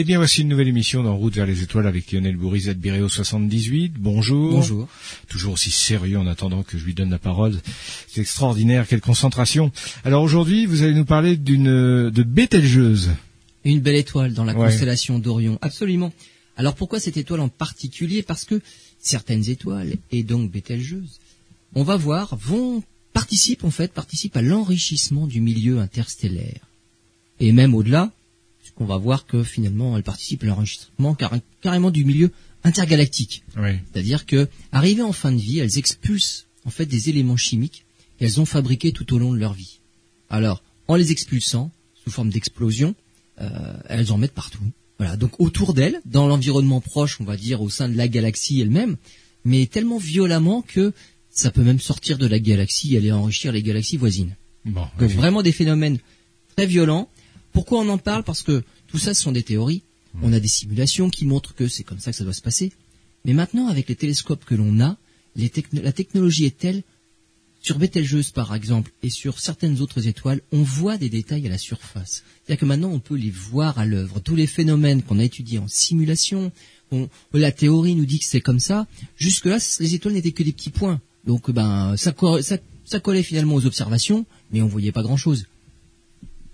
Eh bien, voici une nouvelle émission d'En route vers les étoiles avec Lionel Bourris, Bireo 78. Bonjour. Bonjour. Toujours aussi sérieux en attendant que je lui donne la parole. C'est extraordinaire, quelle concentration. Alors aujourd'hui, vous allez nous parler d'une de Bételgeuse. Une belle étoile dans la constellation d'Orion, absolument. Alors pourquoi cette étoile en particulier? Parce que certaines étoiles, et donc Bételgeuse, on va voir, vont participent en fait, participent à l'enrichissement du milieu interstellaire. Et même au-delà, puisqu'on va voir que finalement elles participent à l'enrichissement carrément du milieu intergalactique. C'est-à-dire que, arrivées en fin de vie, elles expulsent en fait des éléments chimiques qu'elles ont fabriqués tout au long de leur vie. Alors, en les expulsant, sous forme d'explosion, euh, elles en mettent partout. Voilà, donc autour d'elles, dans l'environnement proche, on va dire au sein de la galaxie elle-même, mais tellement violemment que ça peut même sortir de la galaxie et aller enrichir les galaxies voisines. Bon, donc vraiment des phénomènes très violents. Pourquoi on en parle? Parce que tout ça, ce sont des théories. Hmm. On a des simulations qui montrent que c'est comme ça que ça doit se passer. Mais maintenant, avec les télescopes que l'on a, la technologie est telle sur Betelgeuse, par exemple, et sur certaines autres étoiles, on voit des détails à la surface. C'est-à-dire que maintenant, on peut les voir à l'œuvre. Tous les phénomènes qu'on a étudiés en simulation, la théorie nous dit que c'est comme ça. Jusque-là, les étoiles n'étaient que des petits points. Donc, ben, ça, ça collait finalement aux observations, mais on voyait pas grand-chose.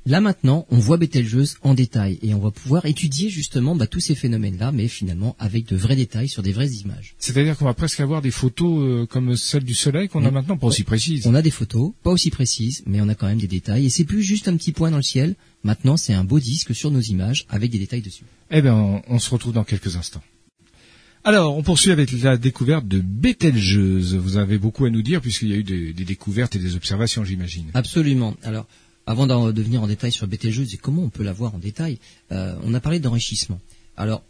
Là maintenant, on voit Betelgeuse en détail et on va pouvoir étudier justement bah, tous ces phénomènes-là, mais finalement avec de vrais détails sur des vraies images. C'est-à-dire qu'on va presque avoir des photos euh, comme celles du Soleil qu'on a maintenant, pas aussi précises. On a des photos, pas aussi précises, mais on a quand même des détails et c'est plus juste un petit point dans le ciel. Maintenant, c'est un beau disque sur nos images avec des détails dessus. Eh bien, on, se retrouve dans quelques instants. Alors, on poursuit avec la découverte de Betelgeuse. Vous avez beaucoup à nous dire puisqu'il y a eu des, des découvertes et des observations, j'imagine. Absolument. Alors, avant de venir en détail sur Betelgeuse et comment on peut la voir en détail, euh, on a parlé d'enrichissement. Alors,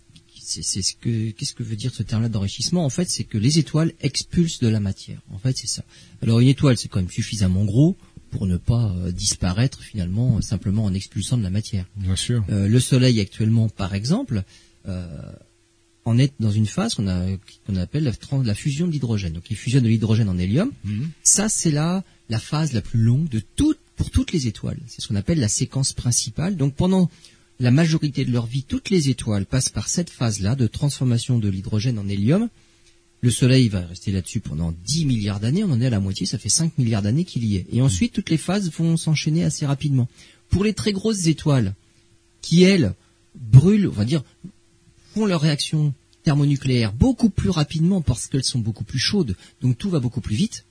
c'est ce que qu'est-ce que veut dire ce terme-là d'enrichissement? En fait, c'est que les étoiles expulsent de la matière. En fait, c'est ça. Alors, une étoile, c'est quand même suffisamment gros pour ne pas euh, disparaître finalement simplement en expulsant de la matière. Bien sûr. Euh, le Soleil actuellement, par exemple, en est dans une phase qu'on appelle la, fusion de l'hydrogène. Donc, il fusionne de l'hydrogène en hélium. Mhm. Ça, c'est là la phase la plus longue de toute pour toutes les étoiles. C'est ce qu'on appelle la séquence principale. Donc pendant la majorité de leur vie, toutes les étoiles passent par cette phase-là de transformation de l'hydrogène en hélium. Le Soleil va rester là-dessus pendant 10 milliards d'années, on en est à la moitié, ça fait 5 milliards d'années qu'il y est. Et ensuite, toutes les phases vont s'enchaîner assez rapidement. Pour les très grosses étoiles, qui elles brûlent, on va dire, font leur réaction thermonucléaire beaucoup plus rapidement parce qu'elles sont beaucoup plus chaudes, donc tout va beaucoup plus vite.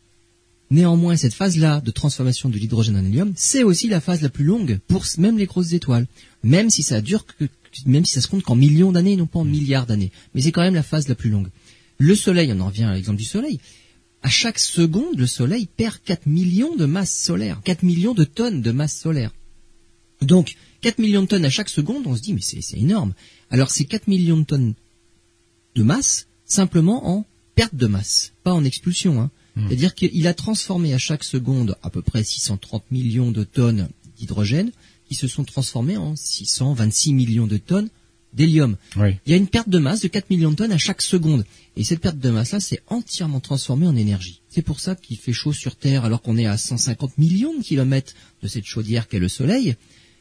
Néanmoins, cette phase-là de transformation de l'hydrogène en hélium, c'est aussi la phase la plus longue pour même les grosses étoiles. Même si ça dure même si ça se compte qu'en millions d'années, non pas en milliards d'années. Mais c'est quand même la phase la plus longue. Le Soleil, on en revient à l'exemple du Soleil. À chaque seconde, le Soleil perd 4 millions de masse solaire, 4 millions de tonnes de masse solaire. Donc, 4 millions de tonnes à chaque seconde, on se dit, mais c'est énorme. Alors, c'est 4 millions de tonnes de masse, simplement en perte de masse, pas en expulsion. Hein. C'est-à-dire qu'il a transformé à chaque seconde à peu près 630 millions de tonnes d'hydrogène qui se sont transformées en 626 millions de tonnes d'hélium. Il y a une perte de masse de 4 millions de tonnes à chaque seconde. Et cette perte de masse-là, c'est entièrement transformée en énergie. C'est pour ça qu'il fait chaud sur Terre alors qu'on est à 150 millions de kilomètres de cette chaudière qu'est le Soleil.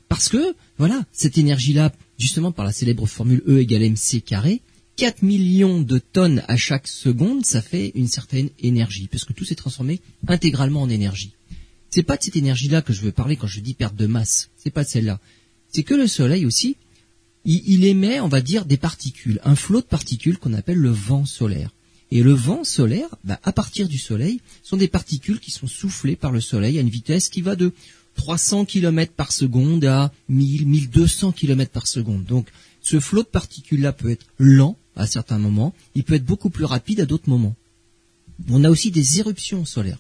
Parce que, voilà, cette énergie-là, justement par la célèbre formule E égale mc carré, 4 millions de tonnes à chaque seconde, ça fait une certaine énergie, puisque tout s'est transformé intégralement en énergie. C'est pas de cette énergie-là que je veux parler quand je dis perte de masse. C'est pas de celle-là. C'est que le Soleil aussi, il, émet, on va dire, des particules, un flot de particules qu'on appelle le vent solaire. Et le vent solaire, bah, à partir du Soleil, sont des particules qui sont soufflées par le Soleil à une vitesse qui va de 300 km par seconde à 1000, 1200 km par seconde. Donc, ce flot de particules-là peut être lent, à certains moments, il peut être beaucoup plus rapide à d'autres moments. On a aussi des éruptions solaires.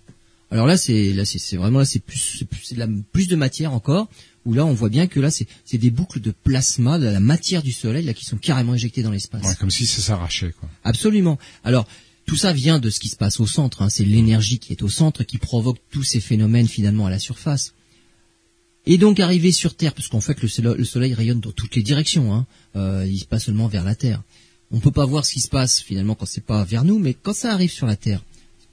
Alors là, c'est là, c'est vraiment là, c'est plus, de plus de matière encore. Où là, on voit bien que là, c'est des boucles de plasma, de la matière du Soleil, là, qui sont carrément injectées dans l'espace. comme si ça s'arrachait, quoi. Absolument. Alors, tout ça vient de ce qui se passe au centre. Hein. C'est l'énergie qui est au centre qui provoque tous ces phénomènes finalement à la surface. Et donc arriver sur Terre, parce qu'en fait le soleil, le soleil, rayonne dans toutes les directions, hein, euh, il pas seulement vers la Terre on peut pas voir ce qui se passe finalement quand c'est pas vers nous, mais quand ça arrive sur la Terre,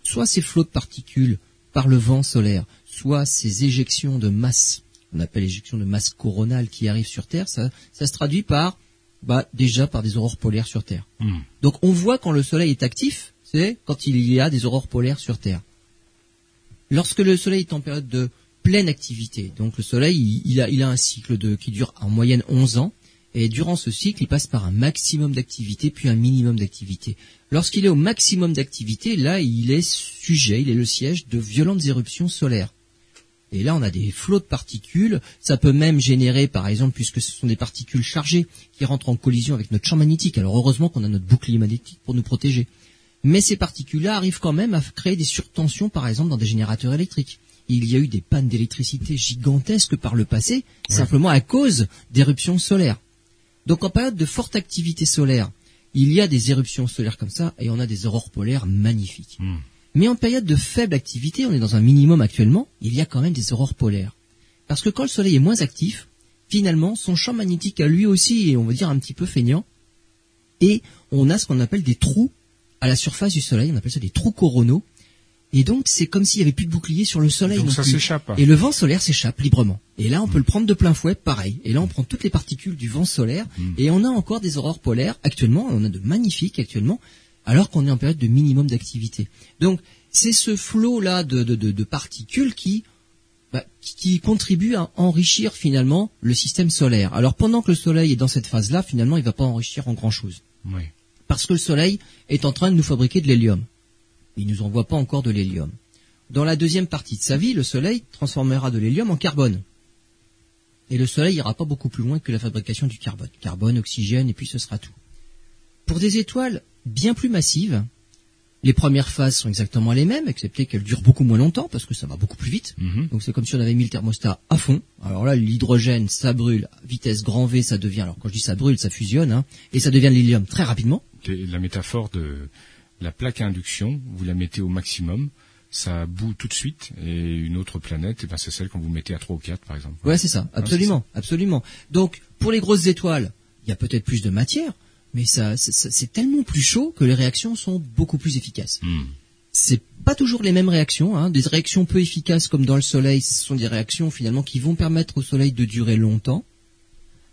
soit ces flots de particules par le vent solaire, soit ces éjections de masse, on appelle éjections de masse coronale qui arrivent sur Terre, ça, ça se traduit par Bah déjà par des aurores polaires sur Terre. Hmm. Donc on voit quand le Soleil est actif, c'est quand il y a des aurores polaires sur Terre. Lorsque le Soleil est en période de pleine activité, donc le Soleil il, il a, il a un cycle de, qui dure en moyenne 11 ans, et durant ce cycle il passe par un maximum d'activité puis un minimum d'activité. Lorsqu'il est au maximum d'activité, là il est sujet, il est le siège de violentes éruptions solaires. Et là, on a des flots de particules. Ça peut même générer, par exemple, puisque ce sont des particules chargées qui rentrent en collision avec notre champ magnétique. Alors heureusement qu'on a notre bouclier magnétique pour nous protéger. Mais ces particules-là arrivent quand même à créer des surtensions, par exemple, dans des générateurs électriques. Il y a eu des pannes d'électricité gigantesques par le passé, simplement à cause d'éruptions solaires. Donc en période de forte activité solaire, il y a des éruptions solaires comme ça, et on a des aurores polaires magnifiques. Hmm. Mais en période de faible activité, on est dans un minimum actuellement, il y a quand même des aurores polaires. Parce que quand le soleil est moins actif, finalement, son champ magnétique a lui aussi, et on va dire un petit peu feignant, et on a ce qu'on appelle des trous à la surface du soleil, on appelle ça des trous coronaux, et donc c'est comme s'il y avait plus de bouclier sur le soleil. Donc non ça plus. s'échappe. Et le vent solaire s'échappe librement. Et là, on peut le prendre de plein fouet, pareil. Et là, on prend toutes les particules du vent solaire, Mm. et on a encore des aurores polaires actuellement, on a de magnifiques actuellement, alors qu'on est en période de minimum d'activité. Donc, c'est ce flot-là de, de, de, de particules qui, bah, qui, contribue à enrichir finalement le système solaire. Alors, pendant que le Soleil est dans cette phase-là, finalement, il va pas enrichir en grand-chose. Oui. Parce que le Soleil est en train de nous fabriquer de l'hélium. Il nous envoie pas encore de l'hélium. Dans la deuxième partie de sa vie, le Soleil transformera de l'hélium en carbone. Et le Soleil ira pas beaucoup plus loin que la fabrication du carbone. Carbone, oxygène, et puis ce sera tout. Pour des étoiles bien plus massives, les premières phases sont exactement les mêmes, excepté qu'elles durent beaucoup moins longtemps, parce que ça va beaucoup plus vite. Mhm. Donc c'est comme si on avait mis le thermostat à fond. Alors là, l'hydrogène, ça brûle, vitesse grand V, ça devient, alors quand je dis ça brûle, ça fusionne, hein, et ça devient de l'hélium très rapidement. La métaphore de la plaque à induction, vous la mettez au maximum, ça bout tout de suite, et une autre planète, eh ben, c'est celle quand vous mettez à 3 ou 4 par exemple. Ouais, c'est ça, absolument, absolument. Donc, pour les grosses étoiles, il y a peut-être plus de matière, mais ça, ça- ça- c'est tellement plus chaud que les réactions sont beaucoup plus efficaces. Hmm. C'est pas toujours les mêmes réactions. Hein. Des réactions peu efficaces comme dans le Soleil, ce sont des réactions finalement qui vont permettre au Soleil de durer longtemps.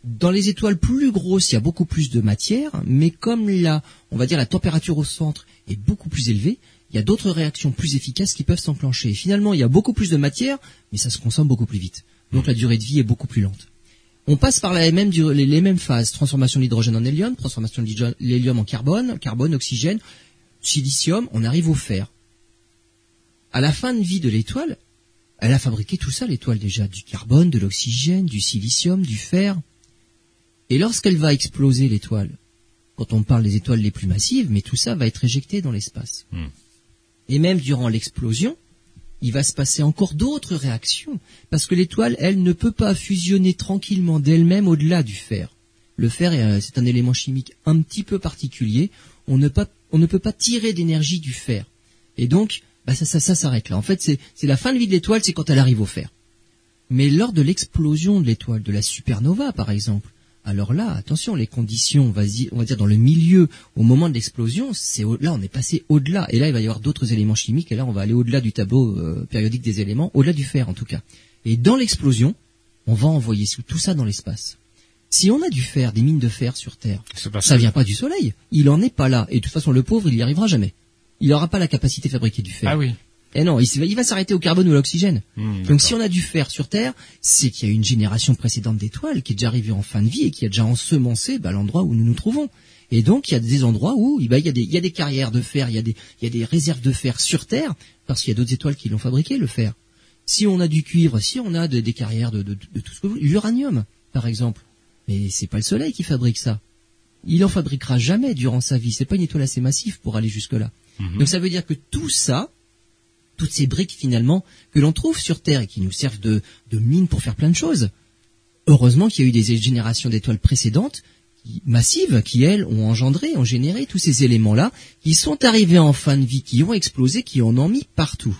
Dans les étoiles plus grosses, il y a beaucoup plus de matière, mais comme la, on va dire la température au centre est beaucoup plus élevée, il y a d'autres réactions plus efficaces qui peuvent s'enclencher. Finalement, il y a beaucoup plus de matière, mais ça se consomme beaucoup plus vite. Donc la durée de vie est beaucoup plus lente. On passe par les, mêmes phases transformation de l'hydrogène en hélium, transformation de l'hélium en carbone, carbone, oxygène, silicium, on arrive au fer. À la fin de vie de l'étoile, elle a fabriqué tout ça, l'étoile déjà, du carbone, de l'oxygène, du silicium, du fer. Et lorsqu'elle va exploser l'étoile, quand on parle des étoiles les plus massives, mais tout ça va être éjecté dans l'espace. Hmm. Et même durant l'explosion, il va se passer encore d'autres réactions, parce que l'étoile, elle, ne peut pas fusionner tranquillement d'elle-même au-delà du fer. Le fer, c'est un élément chimique un petit peu particulier. On ne, pas- on ne peut pas tirer d'énergie du fer. Et donc, bah ça, ça, ça s'arrête là. En fait, c'est c'est la fin de vie de l'étoile, c'est quand elle arrive au fer. Mais lors de l'explosion de l'étoile, de la supernova par exemple, alors là, attention, les conditions, on va, dire, on va dire dans le milieu, au moment de l'explosion, c'est au- là on est passé au-delà. Et là, il va y avoir d'autres éléments chimiques. Et là, on va aller au-delà du tableau euh, périodique des éléments, au-delà du fer en tout cas. Et dans l'explosion, on va envoyer tout ça dans l'espace. Si on a du fer, des mines de fer sur Terre, ça vient pas du Soleil. Il en est pas là. Et de toute façon, le pauvre, il y arrivera jamais. Il n'aura pas la capacité de fabriquer du fer. Ah oui. Et non, il, va s'arrêter au carbone ou à l'oxygène. Hmm, Donc si on a du fer sur Terre, c'est qu'il y a une génération précédente d'étoiles qui est déjà arrivée en fin de vie et qui a déjà ensemencé bah, l'endroit où nous nous trouvons. Et donc il y a des endroits où il, y a des, il y a des carrières de fer, il y, a des, il y a des réserves de fer sur Terre, parce qu'il y a d'autres étoiles qui l'ont fabriqué, le fer. Si on a du cuivre, si on a de- des carrières de, de, de tout ce que vous voulez, l'uranium, par exemple. Mais c'est pas le Soleil qui fabrique ça. Il en fabriquera jamais durant sa vie. C'est pas une étoile assez massive pour aller jusque-là. Mhm. Donc ça veut dire que tout ça, toutes ces briques finalement que l'on trouve sur Terre et qui nous servent de, de mine pour faire plein de choses. Heureusement qu'il y a eu des générations d'étoiles précédentes massives qui elles ont engendré, ont généré tous ces éléments-là, qui sont arrivés en fin de vie, qui ont explosé, qui en ont mis partout.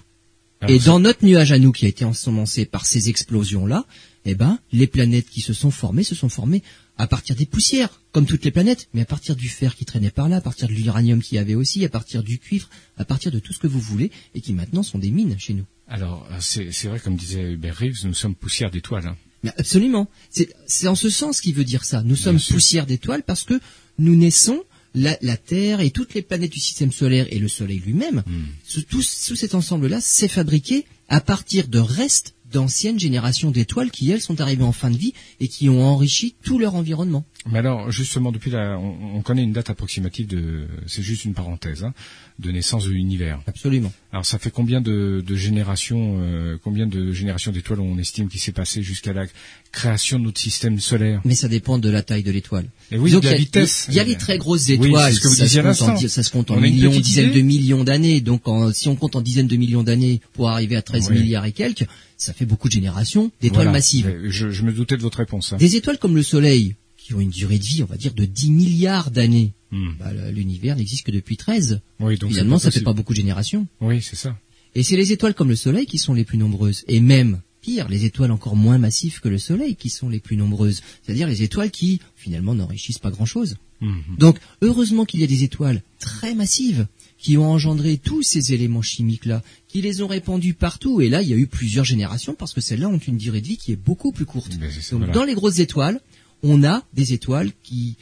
Alors, et dans notre nuage à nous qui a été ensemencé par ces explosions-là, eh ben, les planètes qui se sont formées se sont formées à partir des poussières, comme toutes les planètes, mais à partir du fer qui traînait par là, à partir de l'uranium qu'il y avait aussi, à partir du cuivre, à partir de tout ce que vous voulez, et qui maintenant sont des mines chez nous. Alors, euh, c'est vrai, comme disait Hubert Reeves, nous sommes poussière d'étoiles. hein. Mais absolument. C'est en ce sens qu'il veut dire ça. Nous sommes poussière d'étoiles parce que nous naissons la, la, Terre et toutes les planètes du système solaire et le Soleil lui-même, hmm. tout, tout, cet ensemble-là s'est fabriqué à partir de restes d'anciennes générations d'étoiles qui, elles, sont arrivées en fin de vie et qui ont enrichi tout leur environnement. Mais alors, justement, depuis la, on, connaît une date approximative de, c'est juste une parenthèse, hein, de naissance de l'univers. Absolument. Alors, ça fait combien de, de générations, euh, combien de générations d'étoiles on estime qui s'est passé jusqu'à la création de notre système solaire? Mais ça dépend de la taille de l'étoile. Et oui, de la vitesse. Il y a les très grosses étoiles. ce que vous ça, se compte en, ça se compte en millions, dizaines de millions d'années. Donc, si on compte en dizaines de millions d'années pour arriver à 13 milliards et quelques, ça fait beaucoup de générations d'étoiles massives. Je, je, me doutais de votre réponse. Hein. Des étoiles comme le Soleil, qui ont une durée de vie, on va dire, de 10 milliards d'années. Hmm. Bah, l'univers n'existe que depuis 13. Oui, donc Finalement, ça fait pas beaucoup de générations. Oui, c'est ça. Et c'est les étoiles comme le Soleil qui sont les plus nombreuses. Et même, pire, les étoiles encore moins massives que le Soleil qui sont les plus nombreuses. C'est-à-dire les étoiles qui, finalement, n'enrichissent pas grand-chose. Hmm. Donc, heureusement qu'il y a des étoiles très massives qui ont engendré tous ces éléments chimiques-là, qui les ont répandus partout. Et là, il y a eu plusieurs générations parce que celles-là ont une durée de vie qui est beaucoup plus courte. Donc, dans les grosses étoiles, on a des étoiles qui,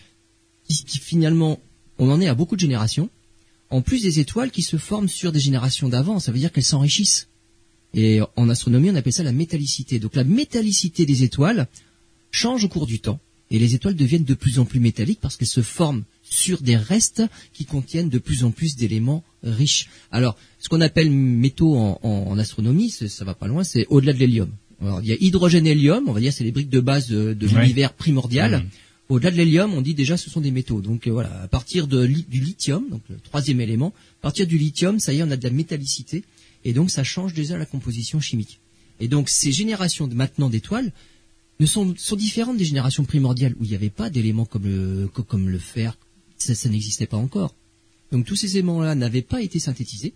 qui, finalement, on en est à beaucoup de générations. En plus des étoiles qui se forment sur des générations d'avant, ça veut dire qu'elles s'enrichissent. Et en astronomie, on appelle ça la métallicité. Donc la métallicité des étoiles change au cours du temps. Et les étoiles deviennent de plus en plus métalliques parce qu'elles se forment sur des restes qui contiennent de plus en plus d'éléments riches. Alors, ce qu'on appelle métaux en, en astronomie, ça va pas loin, c'est au-delà de l'hélium. Alors, il y a hydrogène-hélium, on va dire c'est les briques de base de, l'univers primordial. Au-delà de l'hélium, on dit déjà ce sont des métaux. Donc euh, voilà, à partir de, du lithium, donc le troisième élément, à partir du lithium, ça y est, on a de la métallicité, et donc ça change déjà la composition chimique. Et donc ces générations de maintenant d'étoiles ne sont, sont différentes des générations primordiales où il n'y avait pas d'éléments comme le, comme le fer, ça, ça n'existait pas encore. Donc tous ces éléments-là n'avaient pas été synthétisés.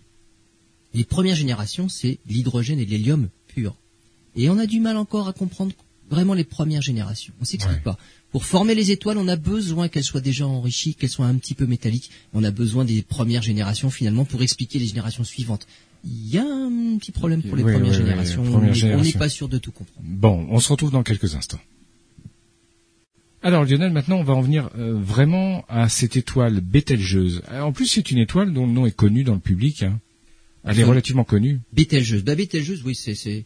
Les premières générations, c'est l'hydrogène et l'hélium pur. Et on a du mal encore à comprendre vraiment les premières générations. On s'explique pas. Pour former les étoiles, on a besoin qu'elles soient déjà enrichies, qu'elles soient un petit peu métalliques. On a besoin des premières générations finalement pour expliquer les générations suivantes. Il y a un petit problème pour les premières générations. on n'est pas sûr de tout comprendre. Bon, on se retrouve dans quelques instants. Alors Lionel, maintenant on va en venir euh, vraiment à cette étoile Bételgeuse. Euh, en plus c'est une étoile dont le nom est connu dans le public. Hein. Elle est relativement connue. Bételgeuse. Bah, Bételgeuse, oui, c'est c'est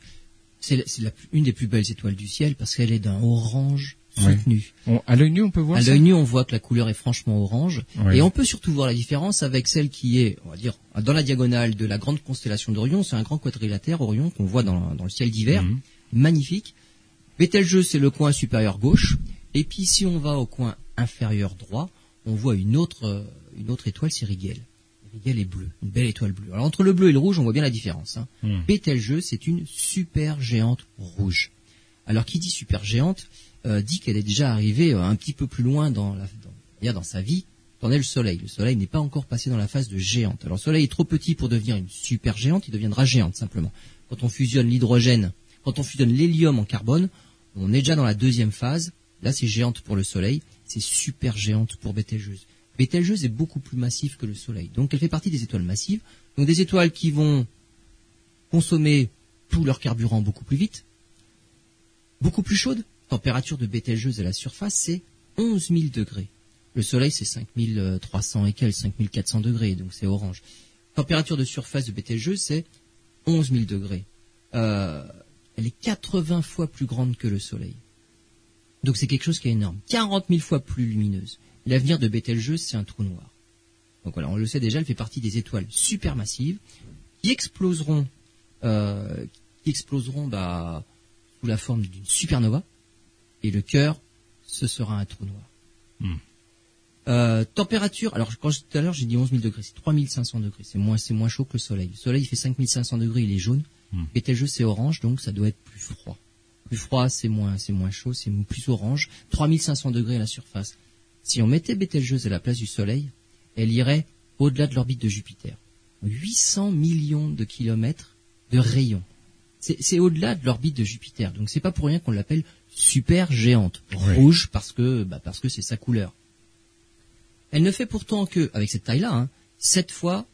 une des plus belles étoiles du ciel parce qu'elle est d'un orange soutenu. à l'œil nu, on peut voir. À l'œil nu, on voit que la couleur est franchement orange, et on peut surtout voir la différence avec celle qui est, on va dire, dans la diagonale de la grande constellation d'Orion. C'est un grand quadrilatère Orion qu'on voit dans, le ciel d'hiver, mhm. magnifique. Bételgeuse, c'est le coin supérieur gauche, et puis si on va au coin inférieur droit, on voit une autre une autre étoile, c'est Rigel. Rigel est bleu, une belle étoile bleue. Alors entre le bleu et le rouge, on voit bien la différence. Hein. Hmm. c'est une super géante rouge. Alors qui dit super géante euh, dit qu'elle est déjà arrivée euh, un petit peu plus loin dans, la, dans, dans sa vie qu'en est le Soleil. Le Soleil n'est pas encore passé dans la phase de géante. Alors le Soleil est trop petit pour devenir une super géante, il deviendra géante simplement. Quand on fusionne l'hydrogène, quand on fusionne l'hélium en carbone, on est déjà dans la deuxième phase. Là, c'est géante pour le Soleil, c'est super géante pour Bételgeuse. Bételgeuse est beaucoup plus massive que le Soleil. Donc elle fait partie des étoiles massives. Donc des étoiles qui vont consommer tout leur carburant beaucoup plus vite, beaucoup plus chaudes. Température de Bételgeuse à la surface, c'est 11 000 degrés. Le Soleil, c'est 5300 et quelques, 5400 degrés, donc c'est orange. Température de surface de Bételgeuse, c'est 11 000 degrés. Euh, elle est 80 fois plus grande que le Soleil. Donc c'est quelque chose qui est énorme. 40 000 fois plus lumineuse. L'avenir de Betelgeuse, c'est un trou noir. Donc voilà, on le sait déjà, elle fait partie des étoiles supermassives qui exploseront, euh, qui exploseront bah, sous la forme d'une supernova. Et le cœur, ce sera un trou noir. Hmm. Euh, température, alors quand tout à l'heure j'ai dit 11 000 degrés, c'est 3500 degrés, c'est moins, c'est moins chaud que le soleil. Le soleil il fait 5500 degrés, il est jaune. Betelgeuse c'est orange, donc ça doit être plus froid. Plus froid, c'est moins, c'est moins chaud, c'est plus orange. 3500 degrés à la surface. Si on mettait Bételgeuse à la place du Soleil, elle irait au-delà de l'orbite de Jupiter. 800 millions de kilomètres de rayons. C'est au-delà de l'orbite de Jupiter. Donc c'est pas pour rien qu'on l'appelle super géante. Rouge parce que bah parce que c'est sa couleur. Elle ne fait pourtant que, avec cette taille-là, hein, 7 fois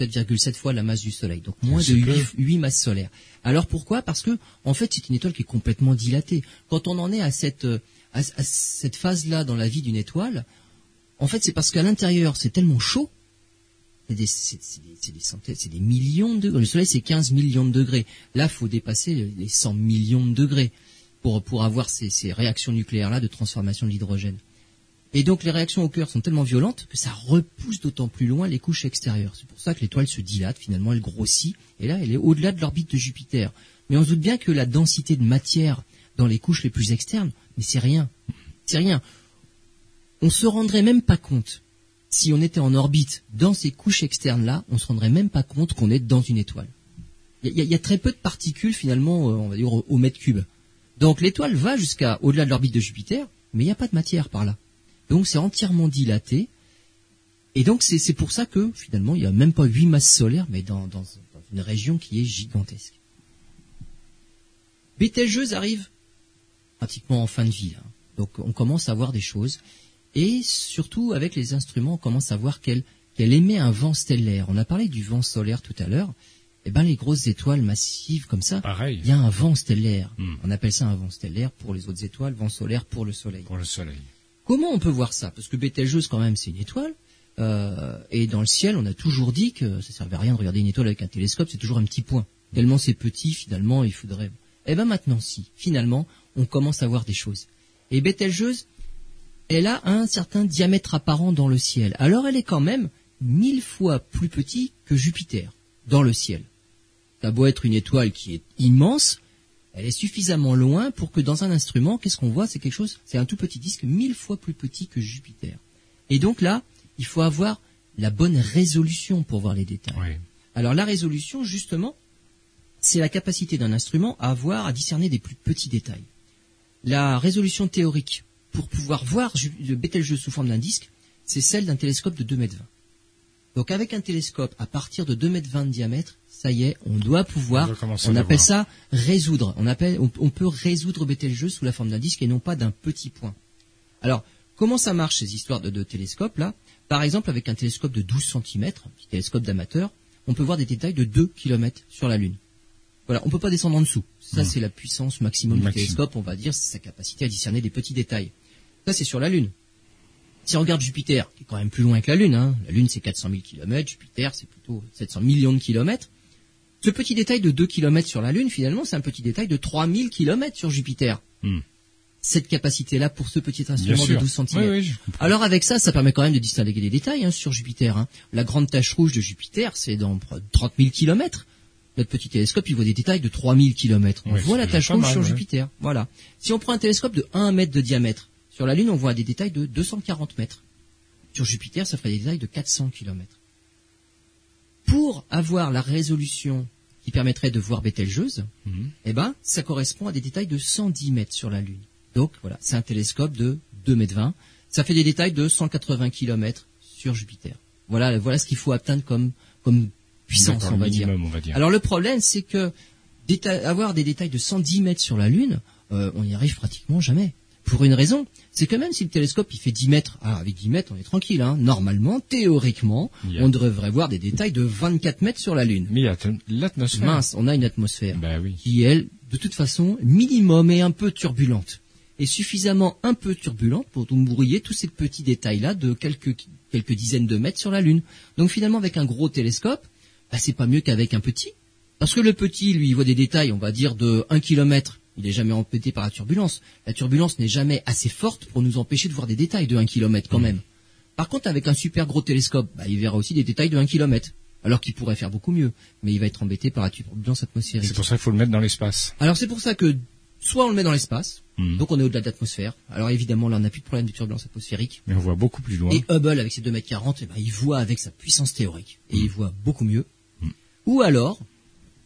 7,7 fois la masse du Soleil, donc moins de 8, masses solaires. Alors pourquoi? Parce que en fait c'est une étoile qui est complètement dilatée. Quand on en est à cette à, cette phase-là dans la vie d'une étoile, en fait c'est parce qu'à l'intérieur c'est tellement chaud, c'est des, millions de. Le Soleil c'est 15 millions de degrés. Là faut dépasser les 100 millions de degrés pour avoir ces, réactions nucléaires là de transformation de l'hydrogène. Et donc les réactions au cœur sont tellement violentes que ça repousse d'autant plus loin les couches extérieures. C'est pour ça que l'étoile se dilate, finalement elle grossit, et là elle est au-delà de l'orbite de Jupiter. Mais on se doute bien que la densité de matière dans les couches les plus externes, mais c'est rien. C'est rien. On se rendrait même pas compte, si on était en orbite dans ces couches externes-là, on se rendrait même pas compte qu'on est dans une étoile. Il y, a très peu de particules finalement, euh, on va dire, au mètre cube. Donc l'étoile va jusqu'à au-delà de l'orbite de Jupiter, mais il n'y a pas de matière par là. Donc c'est entièrement dilaté. Et donc c'est pour ça que finalement il n'y a même pas huit masses solaires, mais dans, une région qui est gigantesque. Bételgeuse arrive pratiquement en fin de vie. Donc on commence à voir des choses. Et surtout avec les instruments, on commence à voir qu'elle émet un vent stellaire. On a parlé du vent solaire tout à l'heure. Eh ben les grosses étoiles massives comme ça, il y a un vent stellaire. Hmm. On appelle ça un vent stellaire pour les autres étoiles, vent solaire pour le Soleil. Pour le Soleil. Comment on peut voir ça? Parce que Betelgeuse, quand même, c'est une étoile. Euh, et dans le ciel, on a toujours dit que ça servait à rien de regarder une étoile avec un télescope, c'est toujours un petit point. Tellement c'est petit, finalement, il faudrait... Eh ben maintenant, si, finalement, on commence à voir des choses. Et Betelgeuse, elle a un certain diamètre apparent dans le ciel. Alors elle est quand même mille fois plus petite que Jupiter dans le ciel. Ça beau être une étoile qui est immense, elle est suffisamment loin pour que dans un instrument, qu'est-ce qu'on voit? C'est quelque chose, c'est un tout petit disque mille fois plus petit que Jupiter. Et donc là, il faut avoir la bonne résolution pour voir les détails. Alors la résolution, justement, c'est la capacité d'un instrument à voir, à discerner des plus petits détails. La résolution théorique pour pouvoir voir le Betelgeuse sous forme d'un disque, c'est celle d'un télescope de 2 mètres. Donc avec un télescope à partir de 2 mètres de diamètre, ça y est, on doit pouvoir, on, appelle ça résoudre. On appelle, on, peut résoudre Betelgeuse sous la forme d'un disque et non pas d'un petit point. Alors, comment ça marche ces histoires de, de télescopes là? Par exemple, avec un télescope de 12 cm, un petit télescope d'amateur, on peut voir des détails de 2 km sur la Lune. Voilà, on peut pas descendre en dessous. Ça, hmm. c'est la puissance maximum du télescope, on va dire, c'est sa capacité à discerner des petits détails. Ça, c'est sur la Lune. Si on regarde Jupiter, qui est quand même plus loin que la Lune, hein, la Lune c'est 400 000 km, Jupiter c'est plutôt 700 millions de kilomètres, ce petit détail de 2 km sur la Lune, finalement, c'est un petit détail de 3000 km sur Jupiter. Hmm. Cette capacité-là pour ce petit instrument de 12 cm. Alors avec ça, ça permet quand même de distinguer des détails hein, sur Jupiter. Hein. La grande tache rouge de Jupiter, c'est dans 30 000 km. Notre petit télescope, il voit des détails de 3000 km. On voit la tache rouge sur Jupiter. Voilà. Si on prend un télescope de 1 mètre de diamètre, sur la Lune, on voit des détails de 240 mètres. Sur Jupiter, ça ferait des détails de 400 km pour avoir la résolution qui permettrait de voir Bételgeuse, mhm. eh ben, ça correspond à des détails de 110 mètres sur la Lune. Donc, voilà, c'est un télescope de 2 mètres 20. Ça fait des détails de 180 km sur Jupiter. Voilà, voilà ce qu'il faut atteindre comme, comme puissance, on va, dire. Alors, le problème, c'est que avoir des détails de 110 mètres sur la Lune, euh, on n'y arrive pratiquement jamais. Pour une raison, c'est que même si le télescope il fait 10 mètres, ah, avec 10 mètres on est tranquille, hein. normalement, théoriquement, on devrait voir des détails de 24 mètres sur la Lune. Mais l'atmosphère. Mince, on a une atmosphère bah qui, elle, de toute façon, minimum et un peu turbulente. Et suffisamment un peu turbulente pour nous brouiller tous ces petits détails-là de quelques, quelques dizaines de mètres sur la Lune. Donc finalement, avec un gros télescope, bah, c'est pas mieux qu'avec un petit. Parce que le petit, lui, il voit des détails, on va dire, de 1 km il n'est jamais empêté par la turbulence. La turbulence n'est jamais assez forte pour nous empêcher de voir des détails de 1 km quand mmh. même. Par contre, avec un super gros télescope, bah, il verra aussi des détails de 1 km. Alors qu'il pourrait faire beaucoup mieux, mais il va être embêté par la turbulence atmosphérique. C'est pour ça qu'il faut le mettre dans l'espace. Alors c'est pour ça que soit on le met dans l'espace, mmh. donc on est au-delà de l'atmosphère. Alors évidemment là on n'a plus de problème de turbulence atmosphérique. Mais on voit beaucoup plus loin. Et Hubble avec ses 2 mètres 40, eh ben, il voit avec sa puissance théorique. Et il mmh. voit beaucoup mieux. Ou alors,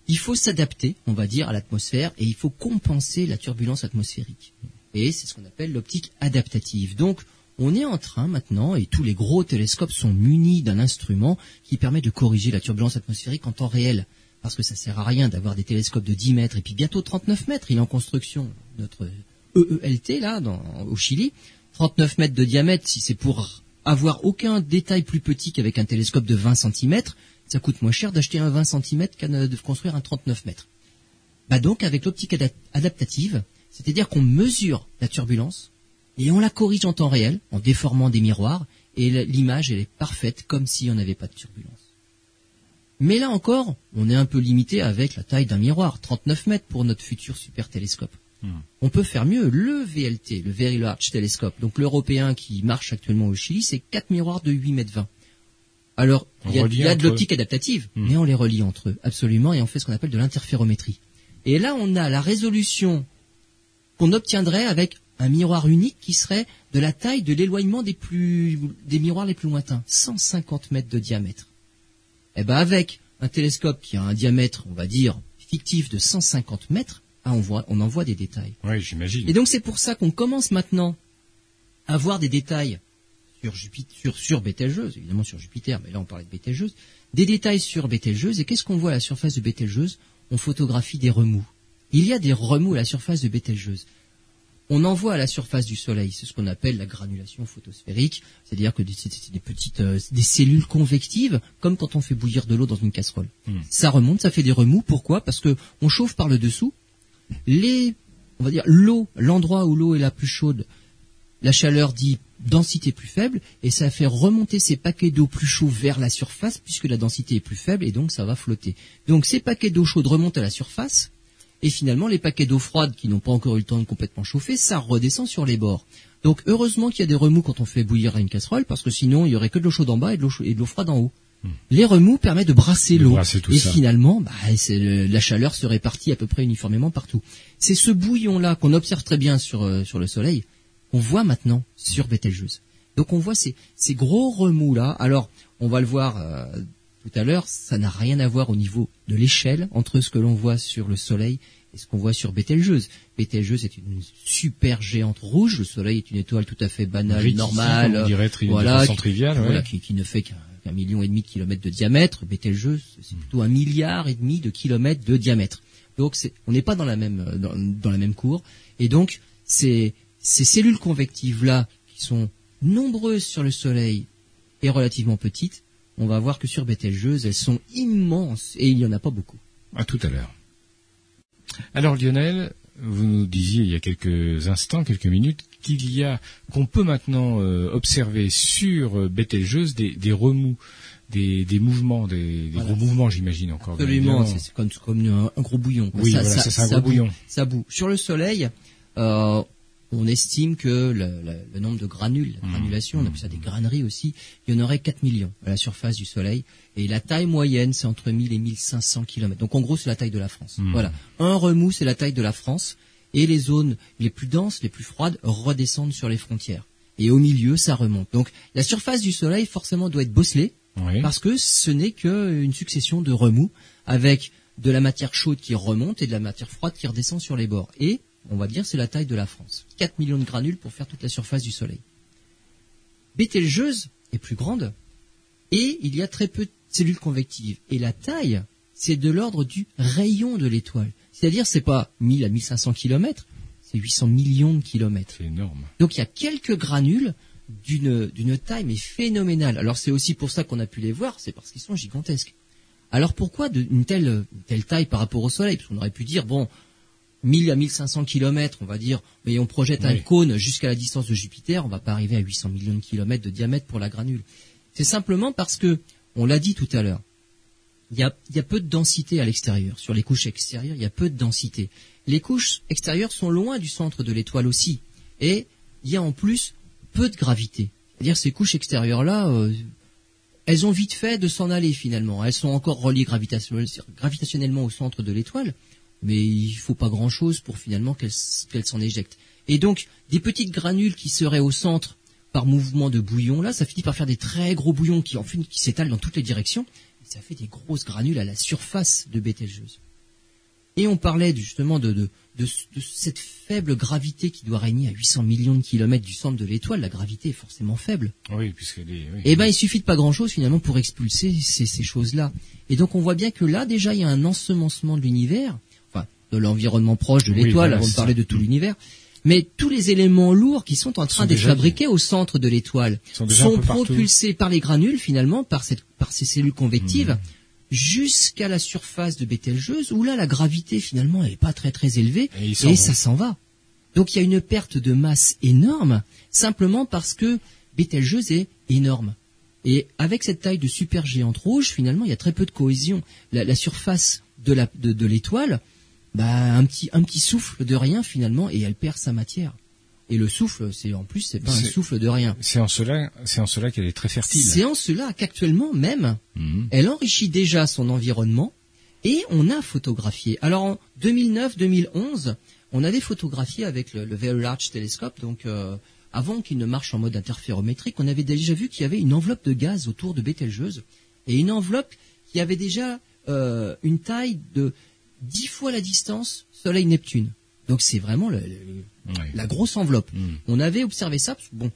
il faut s'adapter, on va dire, à l'atmosphère et il faut compenser la turbulence atmosphérique. Et c'est ce qu'on appelle l'optique adaptative. Donc, on est en train maintenant, et tous les gros télescopes sont munis d'un instrument qui permet de corriger la turbulence atmosphérique en temps réel. Parce que ça sert à rien d'avoir des télescopes de 10 mètres et puis bientôt 39 mètres. Il est en construction, notre EELT, là, au Chili. 39 mètres de diamètre, si c'est pour avoir aucun détail plus petit qu'avec un télescope de 20 cm, ça coûte moins cher d'acheter un 20 cm qu'à de construire un 39 mètres. Bah donc avec l'optique adaptative, c'est-à-dire qu'on mesure la turbulence et on la corrige en temps réel en déformant des miroirs et l'image elle est parfaite comme si on n'avait pas de turbulence. Mais là encore, on est un peu limité avec la taille d'un miroir, 39 mètres pour notre futur super télescope. Hmm. On peut faire mieux. Le VLT, le Very Large Telescope, donc l'européen qui marche actuellement au Chili, c'est 4 miroirs de 8 mètres 20. Alors, il y a, de l'optique adaptative, hmm. mais on les relie entre eux, absolument, et on fait ce qu'on appelle de l'interférométrie. Et là, on a la résolution qu'on obtiendrait avec un miroir unique qui serait de la taille de l'éloignement des plus des miroirs les plus lointains, 150 mètres de diamètre. Eh ben avec un télescope qui a un diamètre, on va dire, fictif de 150 mètres, ah, on voit, on en voit des détails. Oui, j'imagine. Et donc c'est pour ça qu'on commence maintenant à voir des détails sur Jupiter, sur, sur Bételgeuse, évidemment sur Jupiter, mais là on parlait de Bételgeuse, des détails sur Bételgeuse. Et qu'est-ce qu'on voit à la surface de Bételgeuse? On photographie des remous. Il y a des remous à la surface de Bételgeuse on envoie à la surface du Soleil, c'est ce qu'on appelle la granulation photosphérique, c'est-à-dire que c'est des petites euh, des cellules convectives, comme quand on fait bouillir de l'eau dans une casserole. Hmm. Ça remonte, ça fait des remous. Pourquoi? Parce que on chauffe par le dessous. Les, on va dire l'eau, l'endroit où l'eau est la plus chaude, la chaleur dit densité plus faible, et ça fait remonter ces paquets d'eau plus chauds vers la surface, puisque la densité est plus faible, et donc ça va flotter. Donc ces paquets d'eau chaude remontent à la surface, et finalement les paquets d'eau froide qui n'ont pas encore eu le temps de complètement chauffer, ça redescend sur les bords. Donc heureusement qu'il y a des remous quand on fait bouillir une casserole, parce que sinon il y aurait que de l'eau chaude en bas et de l'eau froide en haut. Hmm. Les remous permettent de brasser l'eau et finalement, bah, la chaleur se répartit à peu près uniformément partout. C'est ce bouillon-là qu'on observe très bien sur, euh, sur le Soleil qu'on voit maintenant sur Betelgeuse. Donc on voit ces, ces gros remous-là. Alors on va le voir euh, tout à l'heure, ça n'a rien à voir au niveau de l'échelle entre ce que l'on voit sur le Soleil et ce qu'on voit sur Bételgeuse. Bételgeuse est une super géante rouge. Le Soleil est une étoile tout à fait banale, normale, voilà, qui, qui, ne fait qu'un million et demi de kilomètres de diamètre. Bételgeuse, c'est plutôt un milliard et demi de kilomètres de diamètre. Donc, on n'est pas dans la même dans, la même cour. Et donc, ces, ces cellules convectives là, qui sont nombreuses sur le Soleil et relativement petites, on va voir que sur Bételgeuse, elles sont immenses et il n'y en a pas beaucoup. À tout à l'heure. Alors Lionel, vous nous disiez il y a quelques instants, quelques minutes, qu'il y a, qu'on peut maintenant euh, observer sur euh, Bételgeuse des, remous, des, mouvements, des, gros mouvements, j'imagine encore. Absolument, c'est comme, un, gros bouillon. Oui, ça, voilà, c'est un gros bouillon. Ça boue. Sur le Soleil, euh, on estime que le, nombre de granules, la mmh. granulation, on appelle ça des graneries aussi, il y en aurait 4 millions à la surface du Soleil. Et la taille moyenne, c'est entre 1000 et 1500 km. Donc en gros, c'est la taille de la France. Mmh. Voilà. Un remous, c'est la taille de la France. Et les zones les plus denses, les plus froides, redescendent sur les frontières. Et au milieu, ça remonte. Donc la surface du Soleil, forcément, doit être bosselée. Parce que ce n'est qu'une succession de remous avec de la matière chaude qui remonte et de la matière froide qui redescend sur les bords. Et on va dire, c'est la taille de la France. 4 millions de granules pour faire toute la surface du Soleil. Bételgeuse est plus grande et il y a très peu de cellules convectives. Et la taille, c'est de l'ordre du rayon de l'étoile. C'est-à-dire, c'est pas 1000 à 1500 kilomètres, c'est 800 millions de kilomètres. C'est énorme. Donc il y a quelques granules d'une, d'une taille mais phénoménale. Alors c'est aussi pour ça qu'on a pu les voir, c'est parce qu'ils sont gigantesques. Alors pourquoi une telle, une telle taille par rapport au Soleil? Parce qu'on aurait pu dire, bon, 1000 à 1500 kilomètres, on va dire, mais on projette un cône jusqu'à la distance de Jupiter, on va pas arriver à 800 millions de kilomètres de diamètre pour la granule. C'est simplement parce que, on l'a dit tout à l'heure, il y a, peu de densité à l'extérieur. Sur les couches extérieures, il y a peu de densité. Les couches extérieures sont loin du centre de l'étoile aussi. Et il y a en plus peu de gravité. C'est-à-dire ces couches extérieures-là, euh, elles ont vite fait de s'en aller finalement. Elles sont encore reliées gravitationnellement au centre de l'étoile, mais il faut pas grand chose pour finalement qu'elle s'en éjecte. Et donc, des petites granules qui seraient au centre par mouvement de bouillon, là, ça finit par faire des très gros bouillons qui, en qui s'étalent dans toutes les directions. Et ça fait des grosses granules à la surface de Bételgeuse. Et on parlait justement de, de, de, cette faible gravité qui doit régner à 800 millions de kilomètres du centre de l'étoile. La gravité est forcément faible. Oui, puisqu'elle est. Oui, eh ben, il suffit de pas grand-chose finalement pour expulser ces, ces choses-là. Et donc on voit bien que là déjà il y a un ensemencement de l'univers de l'environnement proche de l'étoile, avant de parler de tout l'univers. Mais tous les éléments lourds qui sont en train d'être fabriqués au centre de l'étoile sont, propulsés par les granules finalement, par, cette, par ces cellules convectives, mmh. jusqu'à la surface de Bételgeuse, où là, la gravité, finalement, elle est pas très très élevée, Et ça s'en va. Donc il y a une perte de masse énorme, simplement parce que Bételgeuse est énorme. Et avec cette taille de supergéante rouge, finalement, il y a très peu de cohésion. La, la surface de la- de- de l'étoile, bah, un petit, un petit souffle de rien finalement, et elle perd sa matière. Et le souffle, c'est en plus, c'est pas un souffle de rien. C'est en cela, c'est en cela qu'elle est très fertile. C'est en cela qu'actuellement même, Mhm. elle enrichit déjà son environnement et on a photographié. Alors en 2009-2011, on avait photographié avec le, le Very Large Telescope, donc euh, avant qu'il ne marche en mode interférométrique, on avait déjà vu qu'il y avait une enveloppe de gaz autour de Bételgeuse et une enveloppe qui avait déjà euh, une taille de 10 fois la distance Soleil-Neptune. Donc c'est vraiment le- le- Ouais. la grosse enveloppe. Mhm. On avait observé ça, parce que, bon,